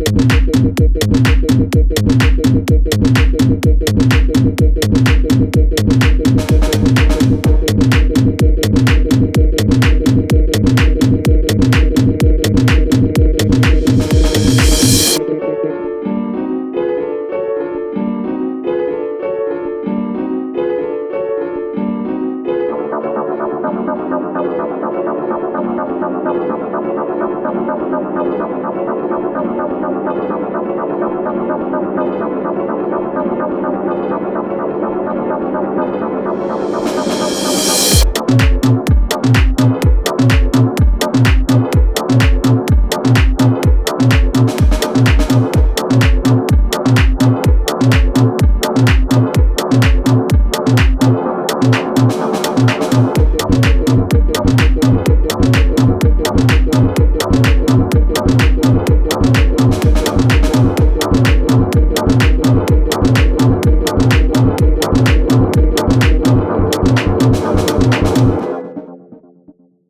Debe ser un